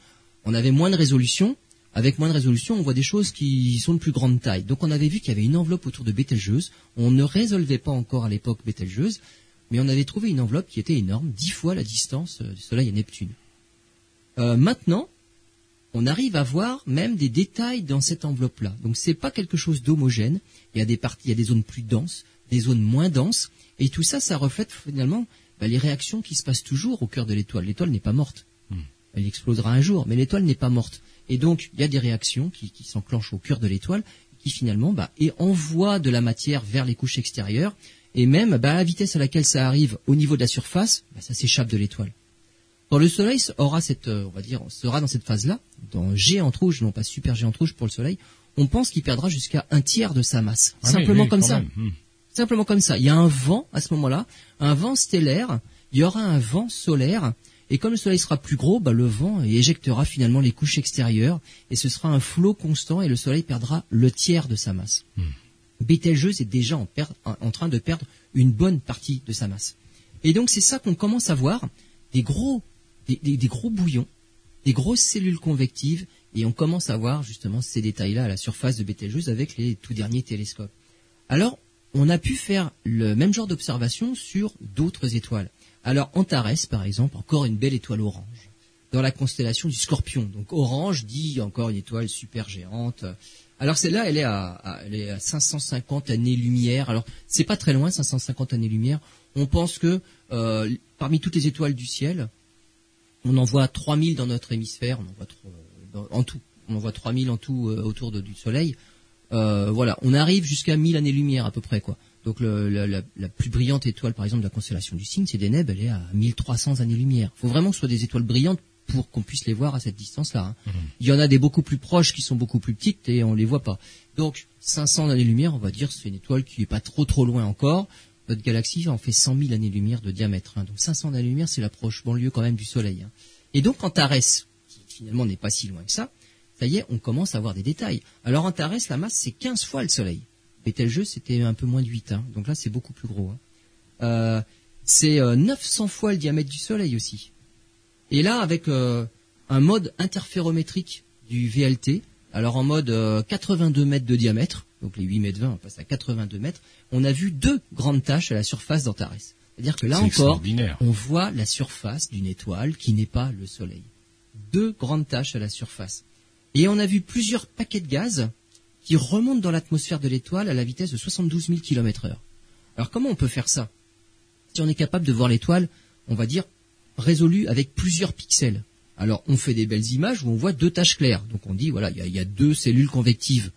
on avait moins de résolution. Avec moins de résolution, on voit des choses qui sont de plus grande taille. Donc on avait vu qu'il y avait une enveloppe autour de Bételgeuse. On ne résolvait pas encore à l'époque Bételgeuse, mais on avait trouvé une enveloppe qui était énorme, dix fois la distance euh, du Soleil à Neptune. Euh, maintenant, on arrive à voir même des détails dans cette enveloppe-là. Donc c'est pas quelque chose d'homogène. Il y a des parties, il y a des zones plus denses, des zones moins denses, et tout ça, ça reflète finalement bah, les réactions qui se passent toujours au cœur de l'étoile. L'étoile n'est pas morte. Elle explosera un jour, mais l'étoile n'est pas morte. Et donc, il y a des réactions qui, qui s'enclenchent au cœur de l'étoile, qui finalement bah, et envoient de la matière vers les couches extérieures, et même bah, à la vitesse à laquelle ça arrive au niveau de la surface, bah, ça s'échappe de l'étoile. Quand le Soleil aura cette, euh, on va dire, sera dans cette phase-là, dans géante rouge, non pas super géante rouge pour le Soleil, on pense qu'il perdra jusqu'à un tiers de sa masse, Ah simplement oui, comme ça. même. Simplement comme ça. Il y a un vent à ce moment-là, un vent stellaire, il y aura un vent solaire, et comme le soleil sera plus gros, bah, le vent éjectera finalement les couches extérieures, et ce sera un flot constant, et le soleil perdra le tiers de sa masse. Bételgeuse est déjà en, train de perdre une bonne partie de sa masse. Et donc c'est ça qu'on commence à voir, des gros, des, des- des gros bouillons, des grosses cellules convectives, et on commence à voir justement ces détails-là à la surface de Bételgeuse avec les tout derniers télescopes. Alors, on a pu faire le même genre d'observation sur d'autres étoiles. Alors, Antares, par exemple, encore une belle étoile orange, dans la constellation du Scorpion. Donc, orange dit encore une étoile super géante. Alors, celle-là, elle est à, elle est à 550 années-lumière. Alors, c'est pas très loin, 550 années-lumière. On pense que euh, parmi toutes les étoiles du ciel, on en voit 3000 dans notre hémisphère, on en voit trop- dans- en tout, on en voit 3000 en tout euh, autour du Soleil. Euh, voilà, on arrive jusqu'à 1000 années-lumière à peu près quoi. Donc le- la, la- la plus brillante étoile par exemple de la constellation du Cygne, c'est Deneb, elle est à 1300 années-lumière. Il faut vraiment que ce soit des étoiles brillantes pour qu'on puisse les voir à cette distance-là. hein. Il y en a des beaucoup plus proches qui sont beaucoup plus petites et on les voit pas. Donc 500 années-lumière, on va dire, c'est une étoile qui est pas trop trop loin encore. Notre galaxie en fait 100 000 années-lumière de diamètre. hein. Donc 500 années-lumière, c'est la proche banlieue quand même du Soleil. hein. Et donc Antares, qui finalement n'est pas si loin que ça, ça y est, on commence à avoir des détails. Alors Antares, la masse, c'est 15 fois le Soleil. Bételgeuse, c'était un peu moins de 8. Hein. Donc là, c'est beaucoup plus gros. hein. Euh, c'est euh, 900 fois le diamètre du Soleil aussi. Et là, avec euh, un mode interférométrique du VLT, alors en mode euh, 82 mètres de diamètre, donc les 8 mètres 20, on passe à 82 mètres, on a vu deux grandes taches à la surface d'Antares. C'est-à-dire que là encore, on voit la surface d'une étoile qui n'est pas le Soleil. Deux grandes taches à la surface. Et on a vu plusieurs paquets de gaz qui remontent dans l'atmosphère de l'étoile à la vitesse de 72 000 km heure. Alors comment on peut faire ça? Si on est capable de voir l'étoile, on va dire, résolue avec plusieurs pixels. Alors on fait des belles images où on voit deux taches claires. Donc on dit, voilà, il y a, il y a deux cellules convectives.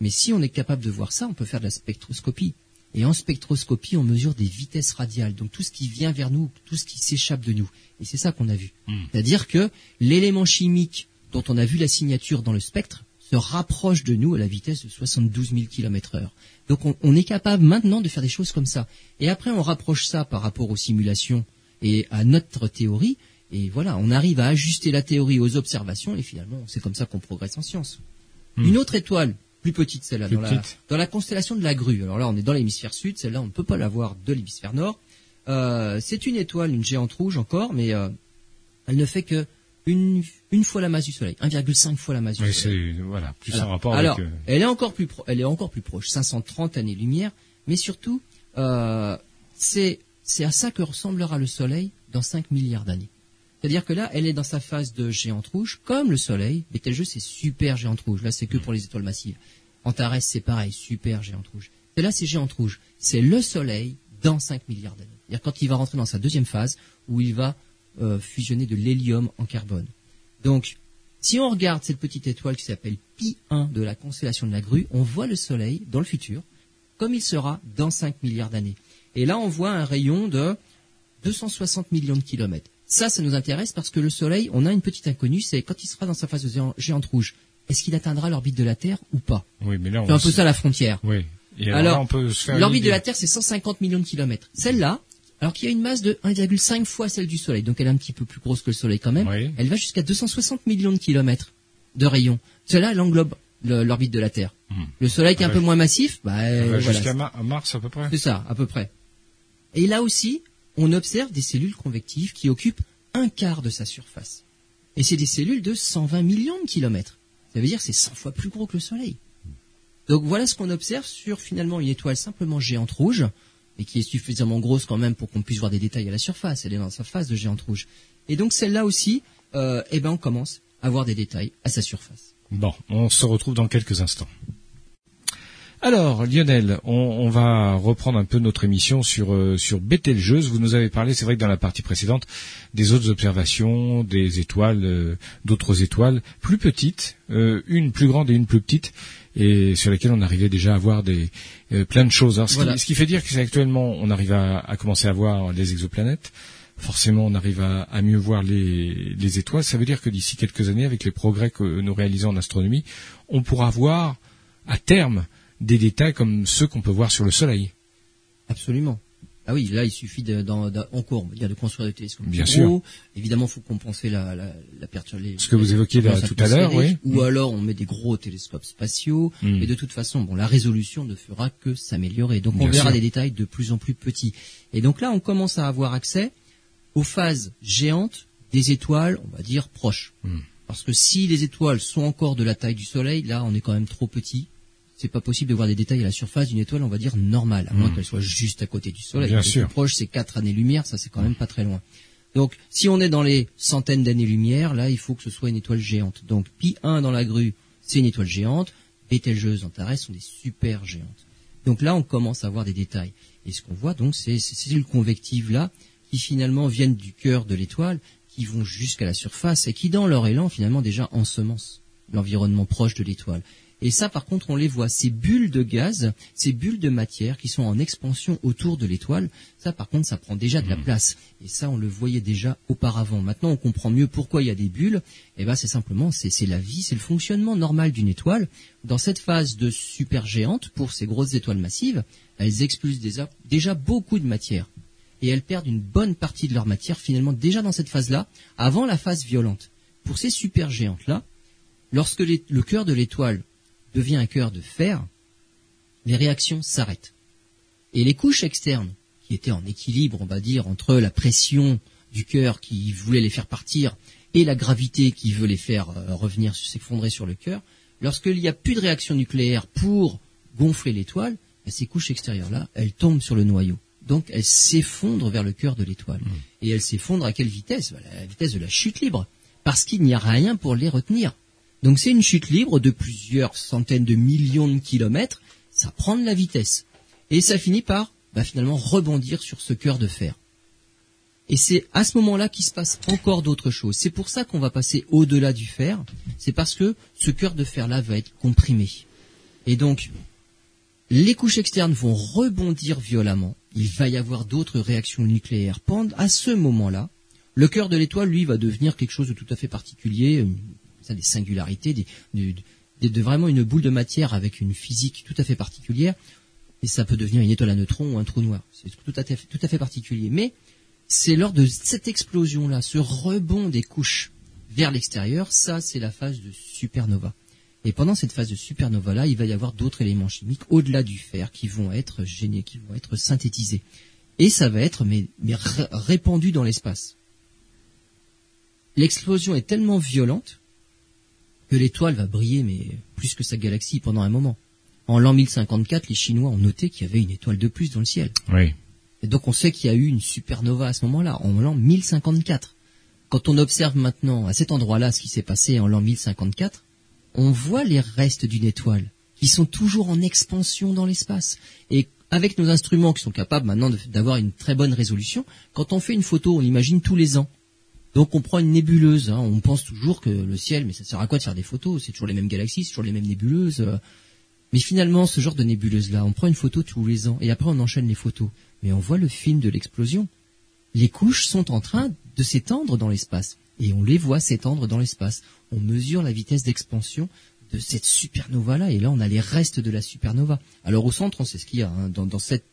Mais si on est capable de voir ça, on peut faire de la spectroscopie. Et en spectroscopie, on mesure des vitesses radiales, donc tout ce qui vient vers nous, tout ce qui s'échappe de nous. Et c'est ça qu'on a vu. C'est-à-dire que l'élément chimique dont on a vu la signature dans le spectre se rapproche de nous à la vitesse de 72 000 km heure. Donc on, on est capable maintenant de faire des choses comme ça. Et après, on rapproche ça par rapport aux simulations et à notre théorie. Et voilà, on arrive à ajuster la théorie aux observations et finalement, c'est comme ça qu'on progresse en science. Une autre étoile, plus petite celle-là, dans la constellation de la grue. Alors là, on est dans l'hémisphère sud, celle-là, on ne peut pas la voir de l'hémisphère nord. Euh, c'est une étoile, une géante rouge encore, mais euh, elle ne fait que une, une fois la masse du Soleil, 1,5 fois la masse du Soleil. voilà, plus Alors, en rapport alors, avec. euh, elle est encore plus, pro- elle est encore plus proche, 530 années-lumière, mais surtout, euh, c'est c'est à ça que ressemblera le Soleil dans 5 milliards d'années. C'est-à-dire que là, elle est dans sa phase de géante rouge, comme le Soleil. Betelgeuse, c'est super géante rouge. Là, c'est que pour les étoiles massives. Antares, c'est pareil, super géante rouge. Et là, c'est géante rouge. C'est le Soleil dans 5 milliards d'années. C'est-à-dire quand il va rentrer dans sa deuxième phase, où il va euh, fusionner de l'hélium en carbone. Donc, si on regarde cette petite étoile qui s'appelle Pi 1 de la constellation de la Grue, on voit le Soleil dans le futur, comme il sera dans 5 milliards d'années. Et là, on voit un rayon de 260 millions de kilomètres. Ça, ça nous intéresse parce que le Soleil, on a une petite inconnue, c'est quand il sera dans sa phase de géante rouge, est-ce qu'il atteindra l'orbite de la Terre ou pas Oui, mais là, on C'est un peu ça la frontière. Oui. Et alors, Alors, L'orbite de la. Terre, c'est 150 millions de kilomètres. Celle-là, alors qu'il y a une masse de 1,5 fois celle du Soleil, donc elle est un petit peu plus grosse que le Soleil quand même, Oui. elle va jusqu'à 260 millions de kilomètres de rayon. Celle-là, elle englobe l'orbite de la Terre. Hmm. Le Soleil qui est un Ah peu moins massif, bah, voilà, jusqu'à Ma- Mars à peu près. c'est ça, à peu près. Et là aussi, on observe des cellules convectives qui occupent un quart de sa surface. Et c'est des cellules de 120 millions de kilomètres. Ça veut dire que c'est 100 fois plus gros que le Soleil. Donc voilà ce qu'on observe sur finalement une étoile simplement géante rouge, et qui est suffisamment grosse quand même pour qu'on puisse voir des détails à la surface. Elle est dans sa phase de géante rouge. Et donc celle-là aussi, euh, eh ben on commence à voir des détails à sa surface. Bon, on se retrouve dans quelques instants. Alors, Lionel, on, on va reprendre un peu notre émission sur euh, sur Bételgeuse. Vous nous avez parlé, c'est vrai que dans la partie précédente, des autres observations, des étoiles, euh, d'autres étoiles plus petites, euh, une plus grande et une plus petite, et sur lesquelles on arrivait déjà à voir des euh, plein de choses. Alors, ce, Voilà. qui, ce qui fait dire que c'est actuellement, on arrive à, à commencer à voir les exoplanètes. Forcément, on arrive à, à mieux voir les, les étoiles. Ça veut dire que d'ici quelques années, avec les progrès que nous réalisons en astronomie, on pourra voir à terme des détails comme ceux qu'on peut voir sur le Soleil. Absolument. Ah oui, là, il suffit de, dans, dans- en de construire des télescopes. Bien plus sûr. gros. Évidemment, il faut compenser la, la, la pertur- les- Ce que vous évoquiez là, tout à l'heure, oui. Ou alors, on met des gros télescopes spatiaux. Mm. Et de toute façon, bon, la résolution ne fera que s'améliorer. Donc, on Bien verra sûr. des détails de plus en plus petits. Et donc là, on commence à avoir accès aux phases géantes des étoiles, on va dire, proches. Mm. Parce que si les étoiles sont encore de la taille du Soleil, là, on est quand même trop petit. C'est pas possible de voir des détails à la surface d'une étoile, on va dire normale, à moins Mm. qu'elle soit juste à côté du Soleil. Bien sûr. plus proche, c'est quatre années-lumière, ça c'est quand même pas très loin. Donc, si on est dans les centaines d'années-lumière, là, il faut que ce soit une étoile géante. Donc, Pi 1 dans la grue, c'est une étoile géante. Bételgeuse, Antares sont des super géantes. Donc là, on commence à voir des détails. Et ce qu'on voit, donc, c'est ces cellules convectives là, qui finalement viennent du cœur de l'étoile, qui vont jusqu'à la surface et qui, dans leur élan, finalement, déjà ensemencent l'environnement proche de l'étoile. Et ça, par contre, on les voit, ces bulles de gaz, ces bulles de matière qui sont en expansion autour de l'étoile, ça, par contre, ça prend déjà de la place. Et ça, on le voyait déjà auparavant. Maintenant, on comprend mieux pourquoi il y a des bulles. Et ben, c'est simplement, c'est c'est la vie, c'est le fonctionnement normal d'une étoile. Dans cette phase de supergéante, pour ces grosses étoiles massives, elles expulsent déjà, déjà beaucoup de matière. Et elles perdent une bonne partie de leur matière, finalement, déjà dans cette phase-là, avant la phase violente. Pour ces supergéantes-là, lorsque les- le cœur de l'étoile devient un cœur de fer, les réactions s'arrêtent. Et les couches externes, qui étaient en équilibre, on va dire, entre la pression du cœur qui voulait les faire partir et la gravité qui veut les faire euh, revenir, s'effondrer sur le cœur, lorsqu'il n'y a plus de réaction nucléaire pour gonfler l'étoile, ben, ces couches extérieures-là, elles tombent sur le noyau. Donc elles s'effondrent vers le cœur de l'étoile. Et elles s'effondrent à quelle vitesse? Ben, La vitesse de la chute libre. Parce qu'il n'y a rien pour les retenir. Donc c'est une chute libre de plusieurs centaines de millions de kilomètres, ça prend de la vitesse. Et ça finit par bah, finalement rebondir sur ce cœur de fer. Et c'est à ce moment-là qu'il se passe encore d'autres choses. C'est pour ça qu'on va passer au-delà du fer. C'est parce que ce cœur de fer-là va être comprimé. Et donc, les couches externes vont rebondir violemment. Il va y avoir d'autres réactions nucléaires. Pendant, à ce moment-là, le cœur de l'étoile, lui, va devenir quelque chose de tout à fait particulier, des singularités, vraiment une boule de matière avec une physique tout à fait particulière. Et ça peut devenir une étoile à neutrons ou un trou noir. C'est tout à fait, particulier. Mais c'est lors de cette explosion-là, ce rebond des couches vers l'extérieur, ça, c'est la phase de supernova. Et pendant cette phase de supernova-là, il va y avoir d'autres éléments chimiques au-delà du fer qui vont être génés, qui vont être synthétisés. Et ça va être répandu dans l'espace. L'explosion est tellement violente que l'étoile va briller mais plus que sa galaxie pendant un moment. En l'an 1054, les Chinois ont noté qu'il y avait une étoile de plus dans le ciel. Oui. Et donc on sait qu'il y a eu une supernova à ce moment-là, en l'an 1054. Quand on observe maintenant à cet endroit-là ce qui s'est passé en l'an 1054, on voit les restes d'une étoile qui sont toujours en expansion dans l'espace. Et avec nos instruments qui sont capables maintenant d'avoir une très bonne résolution, quand on fait une photo, on imagine tous les ans. Donc on prend une nébuleuse, hein. on pense toujours que le ciel, mais ça sert à quoi de faire des photos? C'est toujours les mêmes galaxies, c'est toujours les mêmes nébuleuses. Euh. Mais finalement, ce genre de nébuleuse-là, on prend une photo tous les ans et après on enchaîne les photos. Mais on voit le film de l'explosion. Les couches sont en train de s'étendre dans l'espace et on les voit s'étendre dans l'espace. On mesure la vitesse d'expansion de cette supernova-là et là on a les restes de la supernova. Alors au centre, on sait ce qu'il y a hein. dans, cette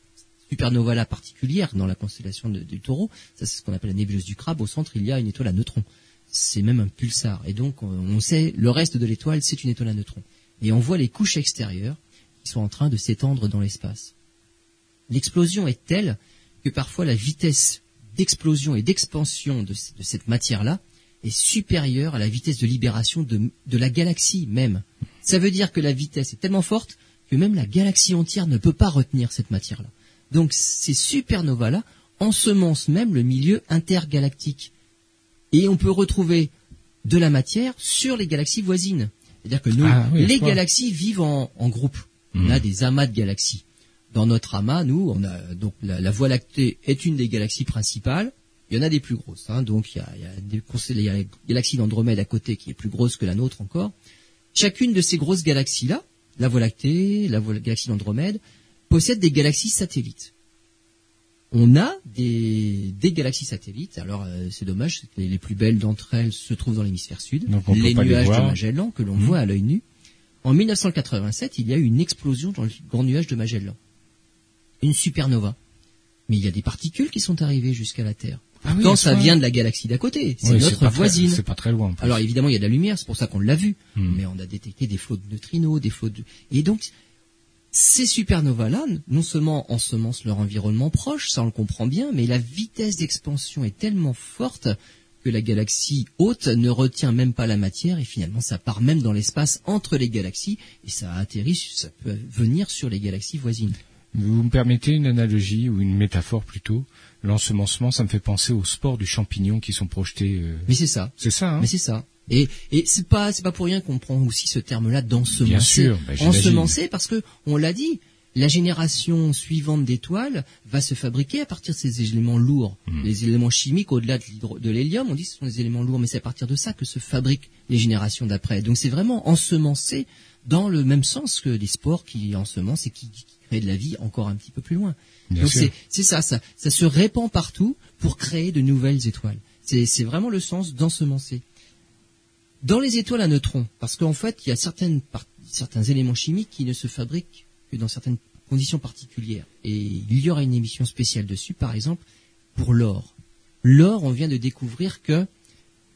supernova-là particulière dans la constellation du Taureau. Ça c'est ce qu'on appelle la nébuleuse du crabe. Au centre, il y a une étoile à neutrons. C'est même un pulsar et donc on sait le reste de l'étoile, c'est une étoile à neutrons et on voit les couches extérieures qui sont en train de s'étendre dans l'espace. L'explosion est telle que parfois la vitesse d'explosion et d'expansion de, cette matière-là est supérieure à la vitesse de libération de, de, la galaxie même. Ça veut dire que la vitesse est tellement forte que même la galaxie entière ne peut pas retenir cette matière-là. Donc ces supernovas-là ensemencent même le milieu intergalactique. Et on peut retrouver de la matière sur les galaxies voisines. C'est-à-dire que nous, ah les galaxies vivent en, groupe. On a hmm. des amas de galaxies. Dans notre amas, nous, on a donc la, Voie lactée est une des galaxies principales. Il y en a des plus grosses. Hein. donc il y, a, il, y a des, il y a la galaxie d'Andromède à côté qui est plus grosse que la nôtre encore. Chacune de ces grosses galaxies-là, la Voie lactée, la, Voie, galaxie d'Andromède, possède des galaxies satellites on a des, galaxies satellites. Alors euh, c'est dommage, les, plus belles d'entre elles se trouvent dans l'hémisphère sud. les nuages de Magellan que l'on mmh. voit à l'œil nu. En 1987, il y a eu une explosion dans le grand nuage de Magellan. Une supernova. Mais il y a des particules qui sont arrivées jusqu'à la Terre. Ah Quand ça vient de la galaxie d'à côté, c'est notre voisine. C'est pas très loin. Alors évidemment, il y a de la lumière, c'est pour ça qu'on l'a vu. Mmh. Mais on a détecté des flots de neutrinos, des flots de... Et donc, ces supernovas-là, non seulement ensemencent leur environnement proche, ça on le comprend bien, mais la vitesse d'expansion est tellement forte que la galaxie haute ne retient même pas la matière et finalement ça part même dans l'espace entre les galaxies et ça atterrit, ça peut venir sur les galaxies voisines. Vous me permettez une analogie ou une métaphore plutôt? L'ensemencement, ça me fait penser aux spores du champignon qui sont projetés. Euh, mais c'est ça. C'est ça. Hein? Mais c'est ça. Et, et c'est pas c'est pas pour rien qu'on prend aussi ce terme-là d'ensemencer. Bien sûr, bah, ensemencer parce que on l'a dit, la génération suivante d'étoiles va se fabriquer à partir de ces éléments lourds. Hmm. Les éléments chimiques, au-delà de l'hélium, on dit que ce sont des éléments lourds, mais c'est à partir de ça que se fabriquent les générations d'après. Donc c'est vraiment ensemencer dans le même sens que les spores qui ensemencent et qui, créent de la vie encore un petit peu plus loin. Donc c'est ça, ça, ça se répand partout pour créer de nouvelles étoiles. C'est vraiment le sens d'ensemencer. Dans les étoiles à neutrons, parce qu'en fait, il y a certaines, certains éléments chimiques qui ne se fabriquent que dans certaines conditions particulières. Et il y aura une émission spéciale dessus, par exemple, pour l'or. L'or, on vient de découvrir que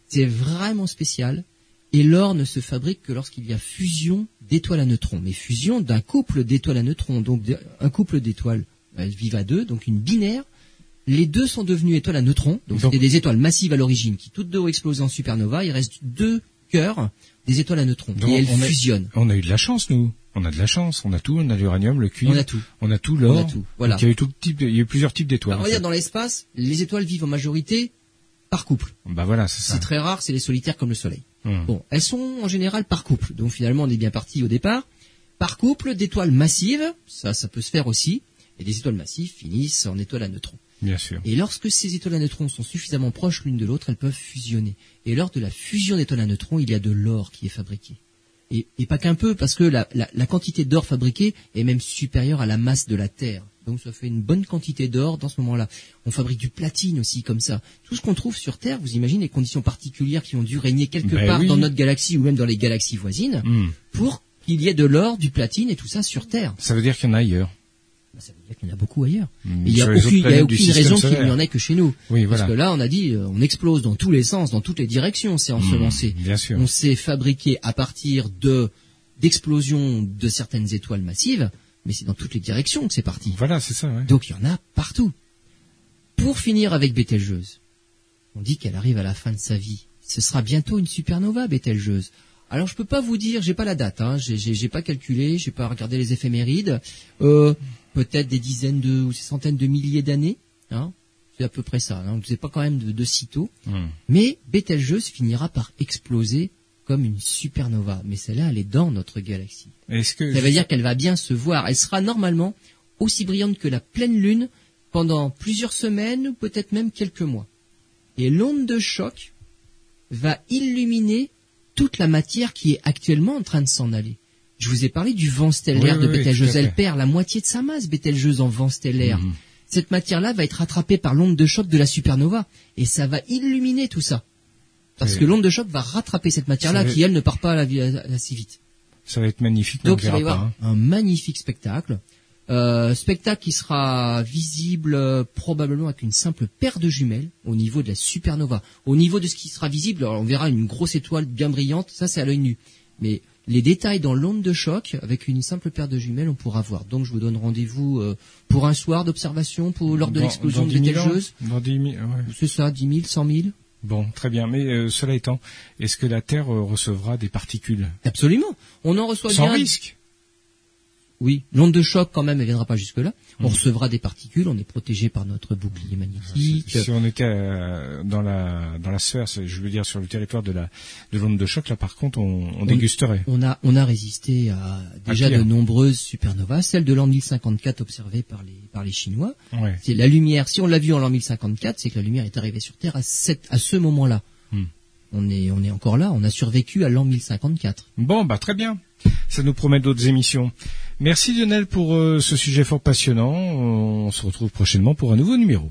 c'est vraiment spécial, et l'or ne se fabrique que lorsqu'il y a fusion d'étoiles à neutrons. Mais fusion d'un couple d'étoiles à neutrons, donc un couple d'étoiles, elles vivent à deux, donc une binaire, les deux sont devenues étoiles à neutrons, donc c'était des étoiles massives à l'origine qui toutes deux ont explosé en supernova. Il reste deux cœur des étoiles à neutrons. et elles fusionnent. on a eu de la chance, nous. On a de la chance. On a tout. On a l'uranium, le cuivre. On a tout. On a tout l'or. On a il y a eu tout type, il y a eu plusieurs types d'étoiles. On va dire dans l'espace, les étoiles vivent en majorité par couple. Bah voilà, c'est ça. C'est très rare, c'est les solitaires comme le Soleil. Hum. Bon, elles sont en général par couple. Donc finalement, on est bien parti au départ. Par couple d'étoiles massives, ça, ça peut se faire aussi. Et les étoiles massives finissent en étoiles à neutrons. Bien sûr. Et lorsque ces étoiles à neutrons sont suffisamment proches l'une de l'autre, elles peuvent fusionner. Et lors de la fusion d'étoiles à neutrons, il y a de l'or qui est fabriqué. Et, pas qu'un peu, parce que la, quantité d'or fabriquée est même supérieure à la masse de la Terre. Donc ça fait une bonne quantité d'or dans ce moment-là. On fabrique du platine aussi comme ça. Tout ce qu'on trouve sur Terre, vous imaginez les conditions particulières qui ont dû régner quelque ben part dans notre galaxie ou même dans les galaxies voisines, hmm. pour qu'il y ait de l'or, du platine et tout ça sur Terre. Ça veut dire qu'il y en a ailleurs. Bah, ça veut dire qu'il y en a beaucoup ailleurs. Hmm. il n'y a, aucune, a aucune raison qu'il n'y en ait que chez nous. Parce que là, on a dit, euh, on explose dans tous les sens, dans toutes les directions, c'est ensemencé. Hmm, bien sûr. On s'est fabriqué à partir de d'explosions de certaines étoiles massives, mais c'est dans toutes les directions que c'est parti. Voilà, c'est ça. Ouais. Donc il y en a partout. Pour finir avec Bételgeuse, on dit qu'elle arrive à la fin de sa vie. Ce sera bientôt une supernova, Bételgeuse. Alors je peux pas vous dire, j'ai pas la date, hein, j'ai pas calculé, j'ai pas regardé les éphémérides. Euh, peut-être des dizaines de ou des centaines de milliers d'années. Hein c'est à peu près ça. Hein, c'est pas quand même de, de sitôt. Hmm. Mais Bételgeuse finira par exploser comme une supernova. Mais celle-là, elle est dans notre galaxie. Est-ce que Ça veut dire qu'elle va bien se voir. Elle sera normalement aussi brillante que la pleine lune pendant plusieurs semaines ou peut-être même quelques mois. Et l'onde de choc va illuminer toute la matière qui est actuellement en train de s'en aller. Je vous ai parlé du vent stellaire Oui, de oui, Bételgeuse. Elle perd la moitié de sa masse, Bételgeuse, en vent stellaire. Mhm. Cette matière-là va être rattrapée par l'onde de choc de la supernova. Et ça va illuminer tout ça. Parce que l'onde de choc va rattraper cette matière-là qui, elle, ne part pas à la, vi- à- à- si vite. ça va être magnifique, Donc il va y avoir hein. un magnifique spectacle. Euh, spectacle qui sera visible euh, probablement avec une simple paire de jumelles au niveau de la supernova. Au niveau de ce qui sera visible, alors on verra une grosse étoile bien brillante, ça c'est à l'œil nu. Mais les détails dans l'onde de choc, avec une simple paire de jumelles, on pourra voir. Donc je vous donne rendez-vous euh, pour un soir d'observation pour lors de l'explosion de 10 000 ans Bételgeuse. Dans 10 000, ouais. C'est ça, 10 000, 100 000 Bon, très bien. Mais euh, cela étant, est-ce que la Terre euh, recevra des particules? Absolument. On en reçoit sans bien risque Oui, l'onde de choc quand même, elle viendra pas jusque là. On Mhm. recevra des particules, on est protégé par notre bouclier magnétique. Si on était euh, dans la dans la sphère, je veux dire sur le territoire de la de l'onde de choc, là par contre, on, on dégusterait. On a on a résisté à déjà de nombreuses supernovas, celle de l'an 1054 observée par les par les Chinois. Ouais. C'est la lumière. Si on l'a vue en l'an 1054, c'est que la lumière est arrivée sur Terre à cette à ce moment-là. Hmm. On est on est encore là. On a survécu à l'an 1054. Bon, bah très bien. Ça nous promet d'autres émissions. Merci Lionel pour euh, ce sujet fort passionnant. On se retrouve prochainement pour un nouveau numéro.